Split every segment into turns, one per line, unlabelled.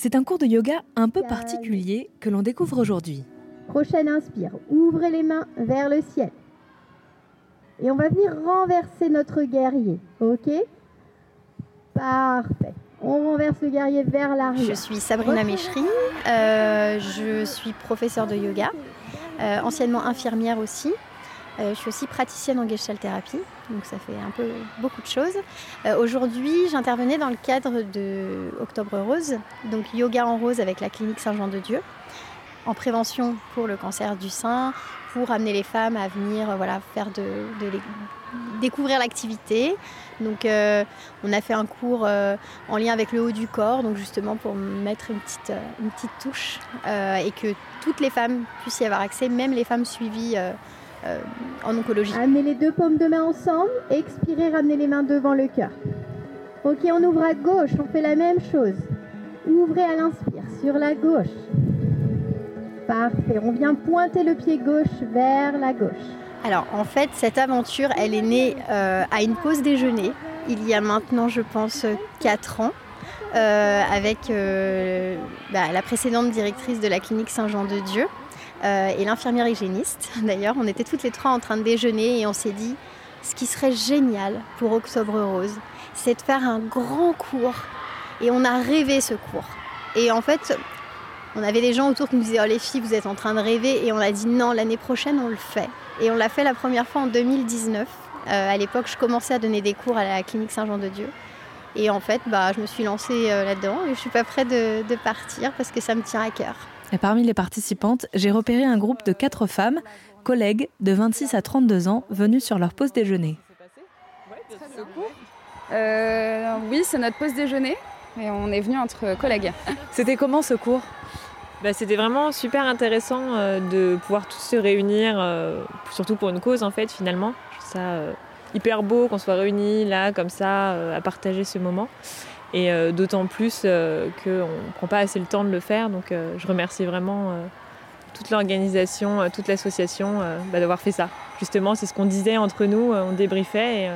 C'est un cours de yoga un peu particulier que l'on découvre aujourd'hui.
Prochaine inspire, ouvrez les mains vers le ciel. Et on va venir renverser notre guerrier, ok? Parfait. On renverse le guerrier vers l'arrière.
Je suis Sabrina Méchery, euh, je suis professeure de yoga, euh, anciennement infirmière aussi. Euh, je suis aussi praticienne en gestalt thérapie, donc ça fait un peu beaucoup de choses. Aujourd'hui, j'intervenais dans le cadre de Octobre Rose, donc yoga en rose avec la clinique Saint-Jean-de-Dieu, en prévention pour le cancer du sein, pour amener les femmes à venir voilà, faire de, découvrir l'activité. Donc euh, on a fait un cours euh, en lien avec le haut du corps, donc justement pour mettre une petite, euh, une petite touche et que toutes les femmes puissent y avoir accès, même les femmes suivies en oncologie.
Amenez les deux paumes de main ensemble, expirez, ramenez les mains devant le cœur. Ok, on ouvre à gauche, on fait la même chose. Ouvrez à l'inspire sur la gauche. Parfait, on vient pointer le pied gauche vers la gauche.
Alors en fait, cette aventure, elle est née euh, à une pause déjeuner, il y a maintenant, je pense, 4 ans. Euh, avec euh, bah, la précédente directrice de la clinique Saint-Jean-de-Dieu et l'infirmière hygiéniste. D'ailleurs, on était toutes les trois en train de déjeuner et on s'est dit, ce qui serait génial pour Octobre Rose, c'est de faire un grand cours. Et on a rêvé ce cours. Et en fait, on avait des gens autour qui nous disaient, oh les filles, vous êtes en train de rêver. Et on a dit, non, l'année prochaine, on le fait. Et on l'a fait la première fois en 2019. Euh, à l'époque, je commençais à donner des cours à la clinique Saint-Jean-de-Dieu. Et en fait, bah, je me suis lancée euh, là-dedans et je suis pas prête de, partir parce que ça me tient à cœur.
Et parmi les participantes, j'ai repéré un groupe de quatre femmes, collègues de 26 à 32 ans, venues sur leur pause déjeuner.
Euh, oui, c'est notre pause déjeuner et on est venu entre collègues.
C'était comment ce cours?
Bah, c'était vraiment super intéressant euh, de pouvoir tous se réunir, euh, surtout pour une cause en fait finalement. Je trouve ça euh, hyper beau qu'on soit réunis là comme ça à partager ce moment. Et d'autant plus qu'on ne prend pas assez le temps de le faire. Donc je remercie vraiment toute l'organisation, toute l'association bah, d'avoir fait ça. Justement, c'est ce qu'on disait entre nous, on débriefait et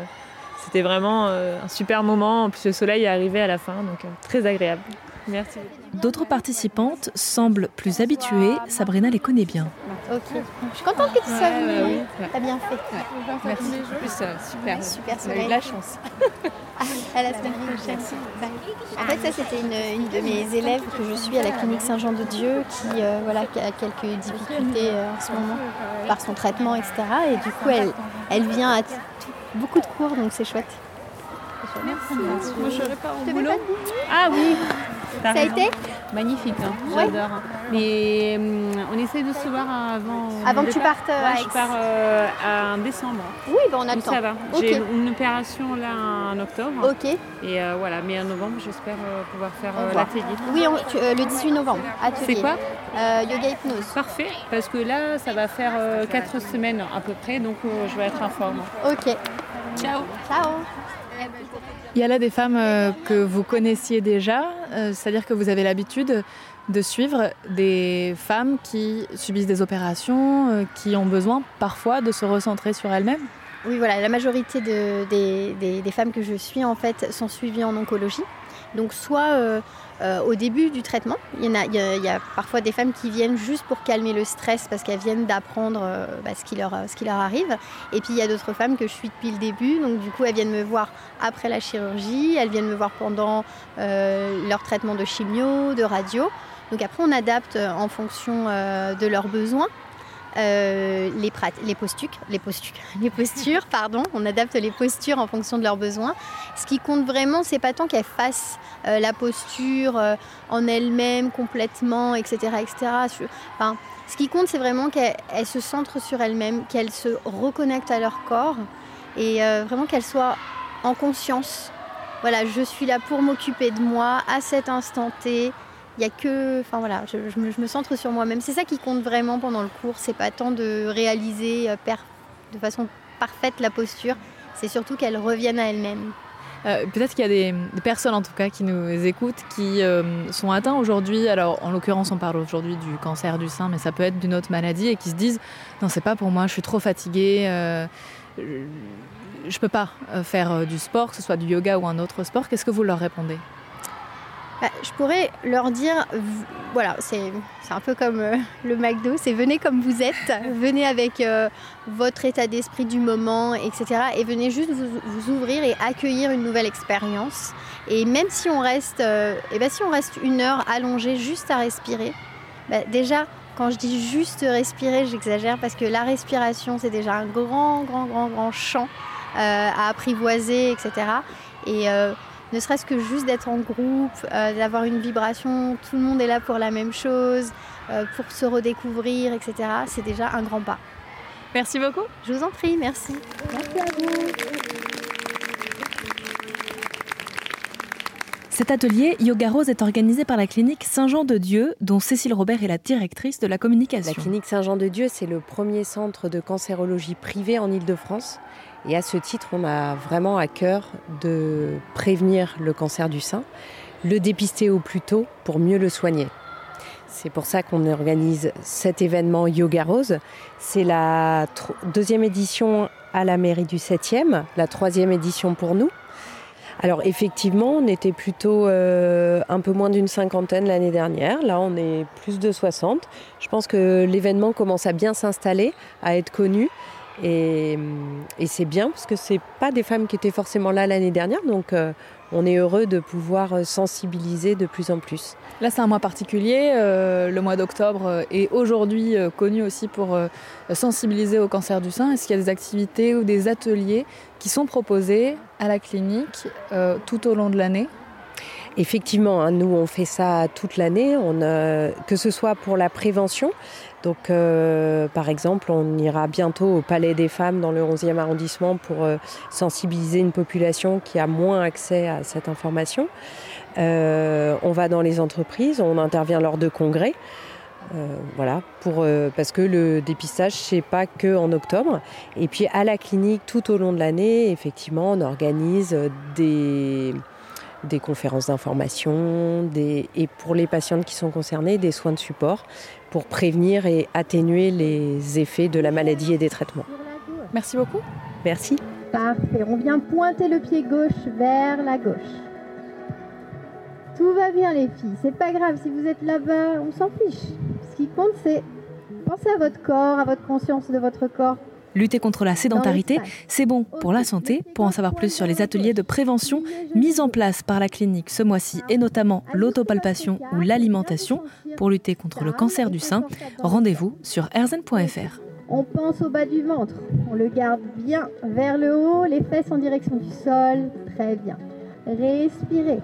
c'était vraiment un super moment. En plus, le soleil est arrivé à la fin, donc très agréable. Merci.
D'autres participantes semblent plus habituées. Sabrina les connaît bien.
Ok. Je suis contente que tu sois venue. T'as bien fait.
Merci. En plus, euh, super.
Super
On a eu de la chance.
à la semaine prochaine. En fait, ça, c'était une, de mes élèves que je suis à la clinique Saint-Jean-de-Dieu qui, euh, voilà, a quelques difficultés euh, en ce moment par son traitement, etc. Et du coup, elle, elle vient à beaucoup de cours, donc c'est chouette.
Merci. Moi, je serai pas au boulot.
Ah oui. Ça a été?
Magnifique, hein. j'adore. Mais hum, on essaie de se voir avant.
Avant que tu partes
euh,
à
Je pars euh, en décembre.
Oui, bon, on a le temps.
Ça va. J'ai une opération là en octobre.
Ok.
Et euh, voilà, mais en novembre, j'espère pouvoir faire l'atelier.
Oui, le 18 novembre.
C'est quoi?
Yoga hypnose.
Parfait, parce que là, ça va faire 4 semaines à peu près, donc je vais être en forme.
Ok.
Ciao.
Ciao.
Il y a là des femmes euh, que vous connaissiez déjà, euh, c'est-à-dire que vous avez l'habitude de suivre des femmes qui subissent des opérations, euh, qui ont besoin parfois de se recentrer sur elles-mêmes?
Oui, voilà, la majorité des, femmes que je suis en fait sont suivies en oncologie. Donc soit euh, au début du traitement. Il y, a, parfois des femmes qui viennent juste pour calmer le stress parce qu'elles viennent d'apprendre euh, bah, ce, qui leur, ce qui leur arrive. Et puis il y a d'autres femmes que je suis depuis le début, donc du coup elles viennent me voir après la chirurgie, elles viennent me voir pendant euh, leur traitement de chimio, de radio. Donc après on adapte en fonction de leurs besoins. Les, les, les, postures, les postures, pardon, on adapte les postures en fonction de leurs besoins. Ce qui compte vraiment, c'est pas tant qu'elles fassent euh, la posture euh, en elle-même complètement, etc. etc. Ce qui compte, c'est vraiment qu'elle se centre sur elle-même, qu'elle se reconnecte à leur corps et euh, vraiment qu'elle soit en conscience. Voilà, je suis là pour m'occuper de moi à cet instant T. Il n'y a que, enfin voilà, je, me, centre sur moi-même. C'est ça qui compte vraiment pendant le cours. C'est pas tant de réaliser de façon parfaite la posture, c'est surtout qu'elle revienne à elle-même.
Euh, peut-être qu'il y a des, personnes en tout cas qui nous écoutent qui euh, sont atteints aujourd'hui. Alors en l'occurrence, on parle aujourd'hui du cancer du sein, mais ça peut être d'une autre maladie et qui se disent non, c'est pas pour moi, je suis trop fatiguée. Euh, je peux pas faire du sport, que ce soit du yoga ou un autre sport. Qu'est-ce que vous leur répondez?
Bah, je pourrais leur dire, voilà, c'est un peu comme euh, le McDo, c'est venez comme vous êtes, venez avec euh, votre état d'esprit du moment, etc. Et venez juste vous, ouvrir et accueillir une nouvelle expérience. Et même si on reste, et euh, eh ben, si on reste une heure allongée juste à respirer, bah, déjà, quand je dis juste respirer, j'exagère parce que la respiration, c'est déjà un grand, grand, grand, grand champ à apprivoiser, etc. Et ne serait-ce que juste d'être en groupe, euh, d'avoir une vibration, tout le monde est là pour la même chose, euh, pour se redécouvrir, etc. C'est déjà un grand pas.
Merci beaucoup.
Je vous en prie, merci.
Merci à vous.
Cet atelier Yoga Rose est organisé par la clinique Saint-Jean-de-Dieu, dont Cécile Robert est la directrice de la communication.
La clinique Saint-Jean-de-Dieu, c'est le premier centre de cancérologie privé en Ile-de-France. Et à ce titre, on a vraiment à cœur de prévenir le cancer du sein, le dépister au plus tôt pour mieux le soigner. C'est pour ça qu'on organise cet événement Yoga Rose. C'est la deuxième édition à la mairie du 7e, la troisième édition pour nous. Alors effectivement, on était plutôt euh, un peu moins d'une cinquantaine l'année dernière. Là, on est plus de 60. Je pense que l'événement commence à bien s'installer, à être connu. Et, c'est bien parce que ce pas des femmes qui étaient forcément là l'année dernière, donc euh, on est heureux de pouvoir euh, sensibiliser de plus en plus.
Là, c'est un mois particulier. Euh, le mois d'octobre est aujourd'hui connu aussi pour sensibiliser au cancer du sein. Est-ce qu'il y a des activités ou des ateliers qui sont proposés à la clinique tout au long de l'année?
Effectivement, hein, nous on fait ça toute l'année, que ce soit pour la prévention, donc, euh, par exemple, on ira bientôt au Palais des Femmes dans le 11e arrondissement pour euh, sensibiliser une population qui a moins accès à cette information. Euh, on va dans les entreprises, on intervient lors de congrès. voilà, parce que le dépistage, c'est pas que en octobre. Et puis à la clinique, tout au long de l'année, effectivement, on organise des, des conférences d'information, et pour les patientes qui sont concernées, des soins de support pour prévenir et atténuer les effets de la maladie et des traitements.
Merci beaucoup.
Merci.
Parfait. On vient pointer le pied gauche vers la gauche. Tout va bien les filles. C'est pas grave si vous êtes là-bas, on s'en fiche. Ce qui compte c'est penser à votre corps, à votre conscience de votre corps.
Lutter contre la sédentarité, c'est bon pour la santé. Pour en savoir plus sur les ateliers de prévention mis en place par la clinique ce mois-ci et notamment l'autopalpation ou l'alimentation pour lutter contre le cancer du sein, rendez-vous sur erzen.fr.
On pense au bas du ventre, on le garde bien vers le haut, les fesses en direction du sol, très bien. Respirez.